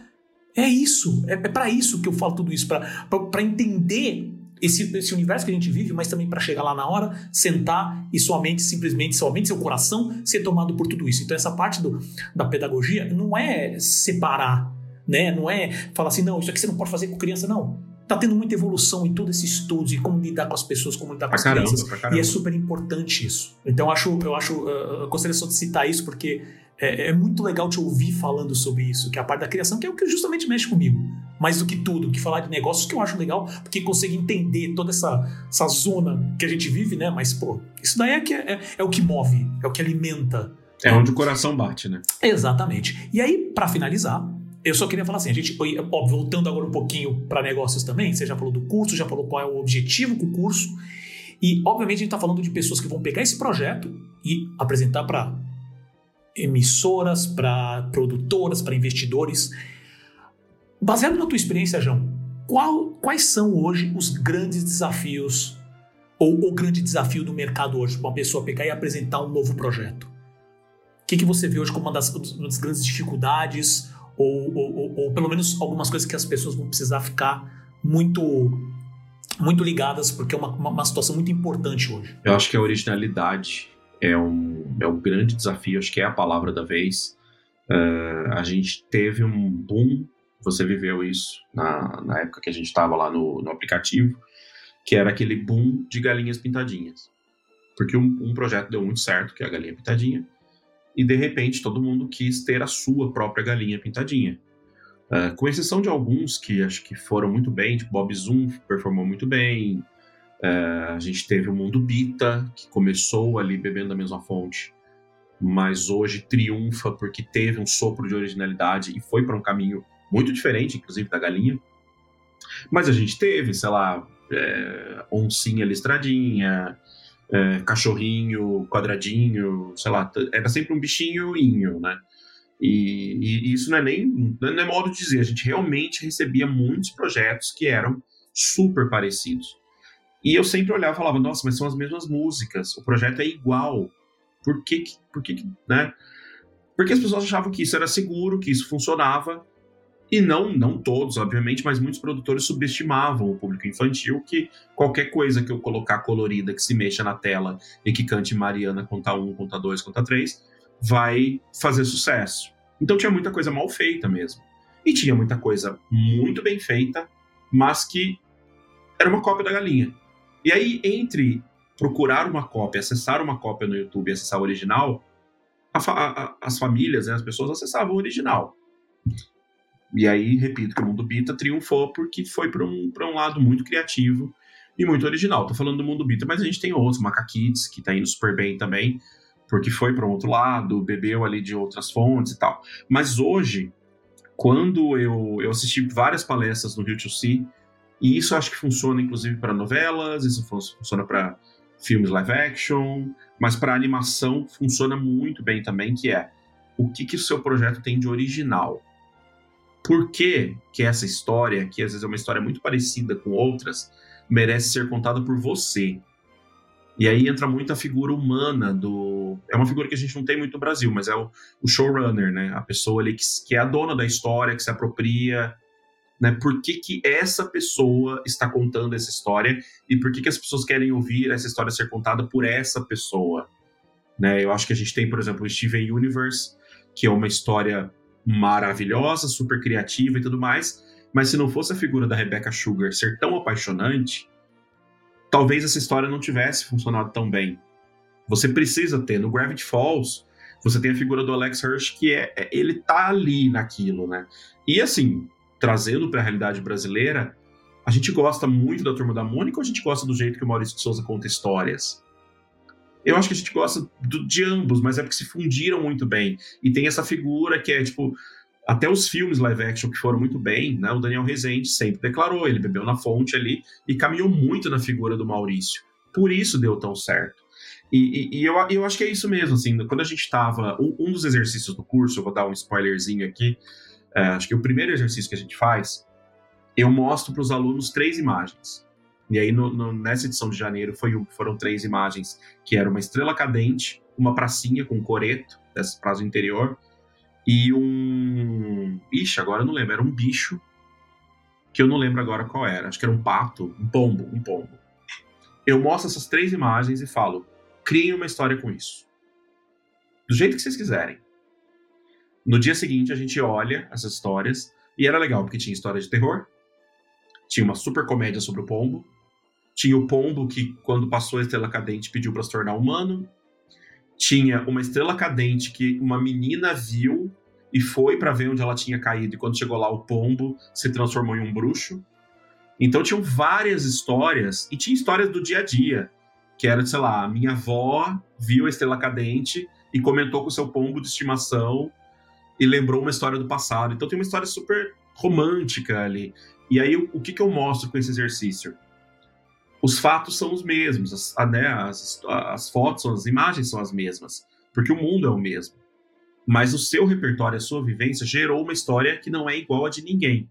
É isso, é, é para isso que eu falo tudo isso, para entender esse, esse universo que a gente vive, mas também para chegar lá na hora, sentar e somente, simplesmente, somente seu coração ser tomado por tudo isso. Então, essa parte do, da pedagogia não é separar, né? Não é falar assim, não, isso aqui você não pode fazer com criança, não tá tendo muita evolução em todo esse estudo de como lidar com as pessoas, como lidar com as caramba, crianças. E é super importante isso. Então eu acho, eu acho, uh, eu gostaria só de citar isso porque é, é, muito legal te ouvir falando sobre isso, que é a parte da criação, que é o que justamente mexe comigo. Mais do que tudo, que falar de negócios que eu acho legal, porque consegue entender toda essa, essa zona que a gente vive, né? Mas, pô, isso daí é, que é, é, é o que move, é o que alimenta. É onde o coração bate, né? Exatamente. E aí, para finalizar, eu só queria falar assim, a gente, ó, voltando agora um pouquinho para negócios também, você já falou do curso, já falou qual é o objetivo com o curso, e obviamente a gente está falando de pessoas que vão pegar esse projeto e apresentar para emissoras, para produtoras, para investidores. Baseado na tua experiência, João, qual, quais são hoje os grandes desafios ou o grande desafio do mercado hoje para uma pessoa pegar e apresentar um novo projeto? O que, que você vê hoje como uma das, uma das grandes dificuldades ou, ou, ou, pelo menos algumas coisas que as pessoas vão precisar ficar muito muito ligadas, porque é uma, uma, uma situação muito importante hoje. Eu acho que a originalidade é um, é um grande desafio, acho que é a palavra da vez. Uh, a gente teve um boom, você viveu isso na, na época que a gente estava lá no, no aplicativo, que era aquele boom de galinhas pintadinhas. Porque um, um projeto deu muito certo, que é a galinha pintadinha, e de repente todo mundo quis ter a sua própria galinha pintadinha. Uh, com exceção de alguns que acho que foram muito bem, tipo Bob Zoom performou muito bem. Uh, a gente teve o Mundo Bita, que começou ali bebendo da mesma fonte, mas hoje triunfa porque teve um sopro de originalidade e foi para um caminho muito diferente, inclusive da galinha. Mas a gente teve, sei lá, é, oncinha listradinha, é, cachorrinho, quadradinho, sei lá, era sempre um bichinhoinho, né? E, e, isso não é nem não é modo de dizer, a gente realmente recebia muitos projetos que eram super parecidos. E eu sempre olhava e falava, nossa, mas são as mesmas músicas, o projeto é igual. Por que, por que, né? Porque as pessoas achavam que isso era seguro, que isso funcionava, e não, não todos, obviamente, mas muitos produtores subestimavam o público infantil, que qualquer coisa que eu colocar colorida, que se mexa na tela e que cante Mariana conta um, conta dois, conta três, vai fazer sucesso. Então tinha muita coisa mal feita mesmo. E tinha muita coisa muito bem feita, mas que era uma cópia da galinha. E aí, entre procurar uma cópia, acessar uma cópia no YouTube e acessar o original, a, a, as famílias, né, as pessoas acessavam o original. E aí, repito, que o Mundo Bita triunfou porque foi para um, um lado muito criativo e muito original. Tô falando do Mundo Bita, mas a gente tem outros, Macaquites, que tá indo super bem também, porque foi para um outro lado, bebeu ali de outras fontes e tal. Mas hoje, quando eu, eu assisti várias palestras no Rio 2C, e isso acho que funciona inclusive para novelas, isso funciona para filmes live action, mas para animação funciona muito bem também, que é o que, que o seu projeto tem de original por que, que essa história, que às vezes é uma história muito parecida com outras, merece ser contada por você. E aí entra muito a figura humana do. É uma figura que a gente não tem muito no Brasil, mas é o, o showrunner, né? A pessoa ali que, que, é a dona da história, que se apropria. Né? Por que, que essa pessoa está contando essa história e por que, que as pessoas querem ouvir essa história ser contada por essa pessoa? Né? Eu acho que a gente tem, por exemplo, o Steven Universe, que é uma história maravilhosa, super criativa e tudo mais, mas se não fosse a figura da Rebecca Sugar ser tão apaixonante, talvez essa história não tivesse funcionado tão bem. Você precisa ter no Gravity Falls, você tem a figura do Alex Hirsch que é, é ele tá ali naquilo, né? E assim, trazendo para a realidade brasileira, A gente gosta muito da Turma da Mônica ou a gente gosta do jeito que o Maurício de Souza conta histórias? Eu acho que a gente gosta do, de ambos, mas é porque se fundiram muito bem. E tem essa figura que é, tipo, até os filmes live action que foram muito bem, né? O Daniel Rezende sempre declarou, ele bebeu na fonte ali e caminhou muito na figura do Maurício. Por isso deu tão certo. E, e, e eu, eu acho que é isso mesmo, assim, quando a gente estava. Um, um, dos exercícios do curso, eu vou dar um spoilerzinho aqui. É, acho que o primeiro exercício que a gente faz, eu mostro para os alunos três imagens. E aí, no, no, nessa edição de janeiro, foi, foram três imagens, que era uma estrela cadente, uma pracinha com coreto, desse prazo interior, e um... Ixi, agora eu não lembro, era um bicho, que eu não lembro agora qual era, acho que era um pato, um pombo, um pombo. Eu mostro essas três imagens e falo, criem uma história com isso. Do jeito que vocês quiserem. No dia seguinte, a gente olha essas histórias, e era legal, porque tinha história de terror, tinha uma super comédia sobre o pombo, tinha o pombo que, quando passou a estrela cadente, pediu para se tornar humano. Tinha uma estrela cadente que uma menina viu e foi para ver onde ela tinha caído. E quando chegou lá, o pombo se transformou em um bruxo. Então tinham várias histórias, e tinha histórias do dia a dia, que era, sei lá, minha avó viu a estrela cadente e comentou com o seu pombo de estimação e lembrou uma história do passado. Então tem uma história super romântica ali. E aí, o, o que, que eu mostro com esse exercício? Os fatos são os mesmos, as, né, as, as fotos, as imagens são as mesmas, porque o mundo é o mesmo. Mas o seu repertório, a sua vivência, gerou uma história que não é igual a de ninguém.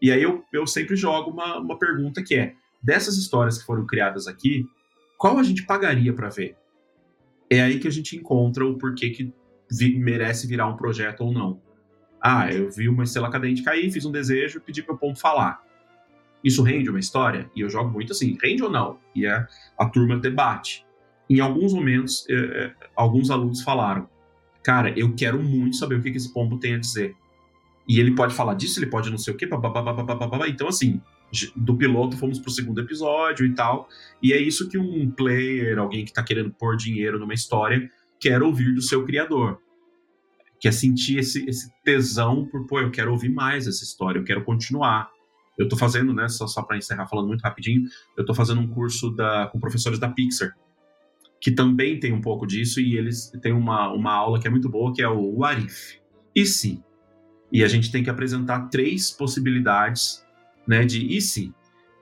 E aí eu, eu sempre jogo uma, uma pergunta que é: dessas histórias que foram criadas aqui, qual a gente pagaria para ver? É aí que a gente encontra o porquê que vi, merece virar um projeto ou não. Ah, eu vi uma estrela cadente cair, fiz um desejo, pedi para o ponto falar. Isso rende uma história? E eu jogo muito assim, rende ou não? E a, a turma debate. Em alguns momentos, é, é, alguns alunos falaram, cara, eu quero muito saber o que, que esse pombo tem a dizer. E ele pode falar disso, ele pode não sei o quê, babá. então assim, do piloto fomos pro segundo episódio e tal, e é isso que um player, alguém que tá querendo pôr dinheiro numa história, quer ouvir do seu criador. Quer sentir esse, esse tesão por, pô, eu quero ouvir mais essa história, eu quero continuar. Eu estou fazendo, né, só, só para encerrar falando muito rapidinho, eu estou fazendo um curso da, com professores da Pixar, que também tem um pouco disso, e eles têm uma, uma aula que é muito boa, que é o What If? E se? E a gente tem que apresentar três possibilidades, né, de e se?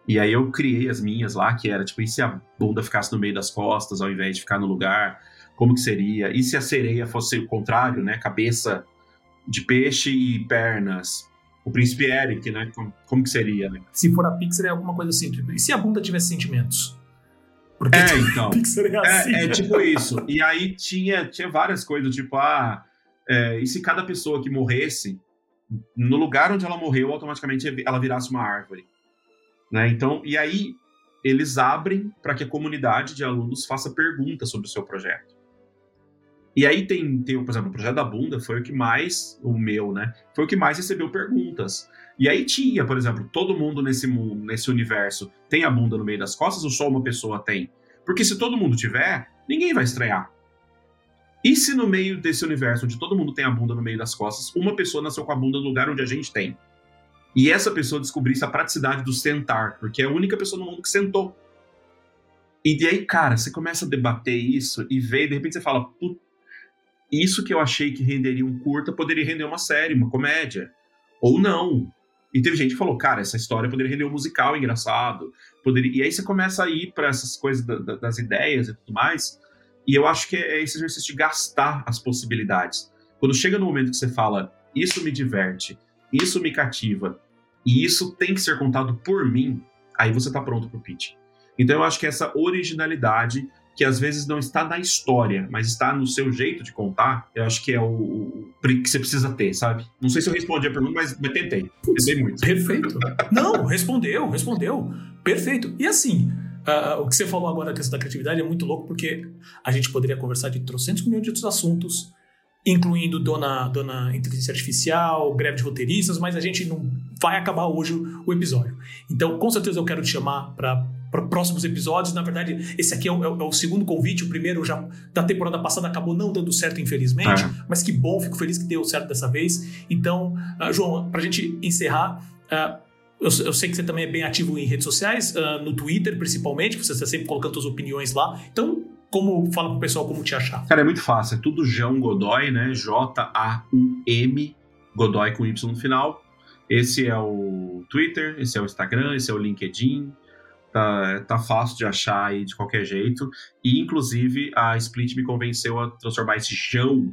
E aí eu criei as minhas lá, que era tipo, e se a bunda ficasse no meio das costas ao invés de ficar no lugar? Como que seria? E se a sereia fosse o contrário, né, cabeça de peixe e pernas? O príncipe Eric, né? Como, como, que seria, né? Se for a Pixar, é alguma coisa assim. Tipo, e se a bunda tivesse sentimentos? Porque é, então. A Pixar é, assim, é, é tipo isso. E aí tinha, tinha várias coisas, tipo, ah, é, e se cada pessoa que morresse, no lugar onde ela morreu, automaticamente ela virasse uma árvore? Né? Então, e aí eles abrem para que a comunidade de alunos faça perguntas sobre o seu projeto. E aí tem, tem, por exemplo, o projeto da bunda foi o que mais, o meu, né? Foi o que mais recebeu perguntas. E aí tinha, por exemplo, todo mundo nesse mundo, nesse universo tem a bunda no meio das costas ou só uma pessoa tem? Porque se todo mundo tiver, ninguém vai estranhar. E se no meio desse universo onde todo mundo tem a bunda no meio das costas, uma pessoa nasceu com a bunda no lugar onde a gente tem? E essa pessoa descobrisse a praticidade do sentar, porque é a única pessoa no mundo que sentou. E aí, cara, você começa a debater isso e vê, e de repente você fala, puta isso que eu achei que renderia um curta poderia render uma série, uma comédia. Ou não. E teve gente que falou, cara, essa história poderia render um musical engraçado. Poderia... E aí você começa a ir para essas coisas da, da, das ideias e tudo mais. E eu acho que é esse exercício de gastar as possibilidades. Quando chega no momento que você fala, isso me diverte, isso me cativa, e isso tem que ser contado por mim, aí você está pronto para o pitch. Então eu acho que essa originalidade que às vezes não está na história, mas está no seu jeito de contar, eu acho que é o, o que você precisa ter, sabe? Não sei se eu respondi a pergunta, mas, mas tentei. Tentei muito. Perfeito. não, respondeu, respondeu. Perfeito. E assim, uh, o que você falou agora da questão da criatividade é muito louco, porque a gente poderia conversar de trocentos milhões de outros assuntos, incluindo dona, dona inteligência artificial, greve de roteiristas, mas a gente não vai acabar hoje o episódio. Então, com certeza eu quero te chamar para para próximos episódios. Na verdade, esse aqui é o, é o, segundo convite. O primeiro já da temporada passada acabou não dando certo, infelizmente. É. Mas que bom, fico feliz que deu certo dessa vez. Então, uh, João, para a gente encerrar, uh, eu, eu, sei que você também é bem ativo em redes sociais, uh, no Twitter principalmente, você está sempre colocando suas opiniões lá. Então, como fala pro pessoal como te achar? Cara, é muito fácil. É tudo João Godoy, né? J-A-U-M, Godoy com Y no final. Esse é o Twitter, esse é o Instagram, esse é o LinkedIn. Tá, tá fácil de achar aí de qualquer jeito. E, inclusive, a Split me convenceu a transformar esse João,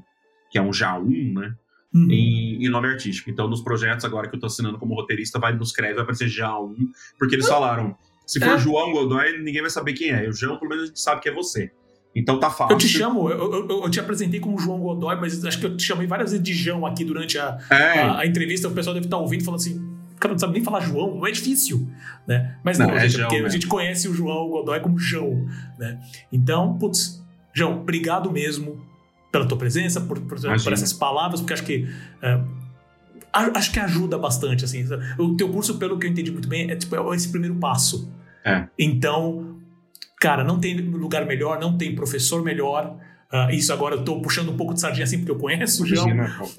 que é um Jaum, né? Uhum. Em, em, nome artístico. Então, nos projetos agora que eu tô assinando como roteirista, vai nos créditos, vai aparecer Jaum, porque eles falaram: se for é. João Godoy, ninguém vai saber quem é. O João, pelo menos, a gente sabe que é você. Então tá fácil. Eu te chamo, eu, eu, eu, te apresentei como João Godoy, mas acho que eu te chamei várias vezes de João aqui durante a, é. a, a, entrevista. O pessoal deve estar ouvindo falando assim: cara não sabe nem falar João, não é difícil. Né? Mas não, não é gente, porque mesmo. a gente conhece o João Godoy como João. Né? Então, putz, João, obrigado mesmo pela tua presença, por, por, por essas palavras, porque acho que. É, acho que ajuda bastante, assim. O teu curso, pelo que eu entendi muito bem, é tipo é esse primeiro passo. É. Então, Cara, não tem lugar melhor, não tem professor melhor. Uh, isso agora eu estou puxando um pouco de sardinha assim, porque eu conheço o João.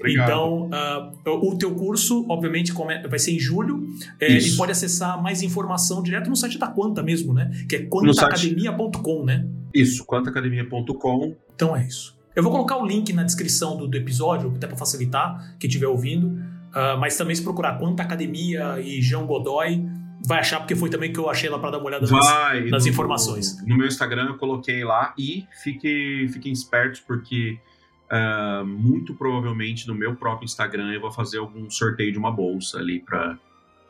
Então, uh, o teu curso, obviamente, vai ser em julho. É, e pode acessar mais informação direto no site da Quanta mesmo, né? Que é quantaacademia.com, né? Isso, quantaacademia.com. Então é isso. Eu vou colocar o link na descrição do, do episódio, até para facilitar quem estiver ouvindo. Uh, mas também se procurar Quanta Academia e João Godoy, vai achar, porque foi também que eu achei lá para dar uma olhada vai, nas, nas no, informações. No meu Instagram eu coloquei lá e fique, fiquem espertos, porque uh, muito provavelmente no meu próprio Instagram eu vou fazer algum sorteio de uma bolsa ali para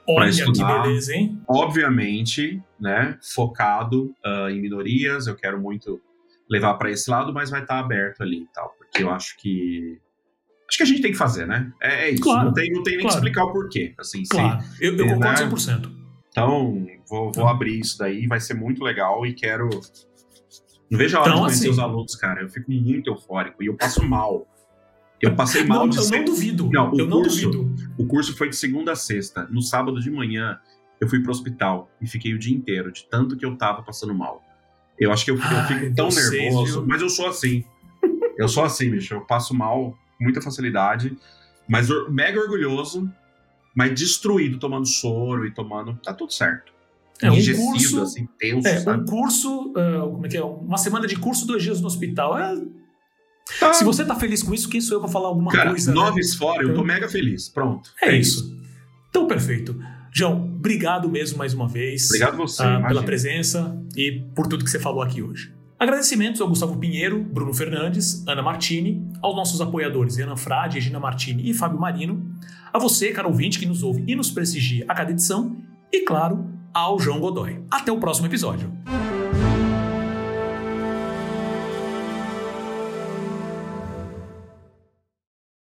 Olha estudar. que beleza, hein? Obviamente, né, focado uh, em minorias, eu quero muito levar para esse lado, mas vai estar tá aberto ali e tal, porque eu acho que acho que a gente tem que fazer, né? É, é isso. Claro, não tem, não tem nem claro. que explicar o porquê. Assim, claro, eu, eu concordo né? 100%. Então, vou, vou abrir isso daí, vai ser muito legal e quero. Não vejo a hora então, de conhecer assim... os alunos, cara. Eu fico muito eufórico e eu passo mal. Eu passei mal não, de Eu ser... não duvido. Não, eu não duvido. O curso foi de segunda a sexta. No sábado de manhã, eu fui pro hospital e fiquei o dia inteiro, de tanto que eu tava passando mal. Eu acho que eu, eu fico tão nervoso, sei, mas eu sou assim. Eu sou assim, bicho. Eu passo mal com muita facilidade, mas mega orgulhoso mas destruído tomando soro e tomando. Tá tudo certo. É, um curso, assim, tenso, é, sabe? Um curso, uh, como é que é? Uma semana de curso, dois dias no hospital. É... Tá. Se você tá feliz com isso, quem sou eu pra falar alguma Cara, coisa? Nove né? fora, eu tô mega feliz. Pronto. É, é isso. isso. Então, perfeito. João, obrigado mesmo mais uma vez. Obrigado você. Uh, pela presença e por tudo que você falou aqui hoje. Agradecimentos ao Gustavo Pinheiro, Bruno Fernandes, Ana Martini, aos nossos apoiadores Renan Frade, Regina Martini e Fábio Marino, a você, caro ouvinte, que nos ouve e nos prestigia a cada edição, e claro, ao João Godoy. Até o próximo episódio.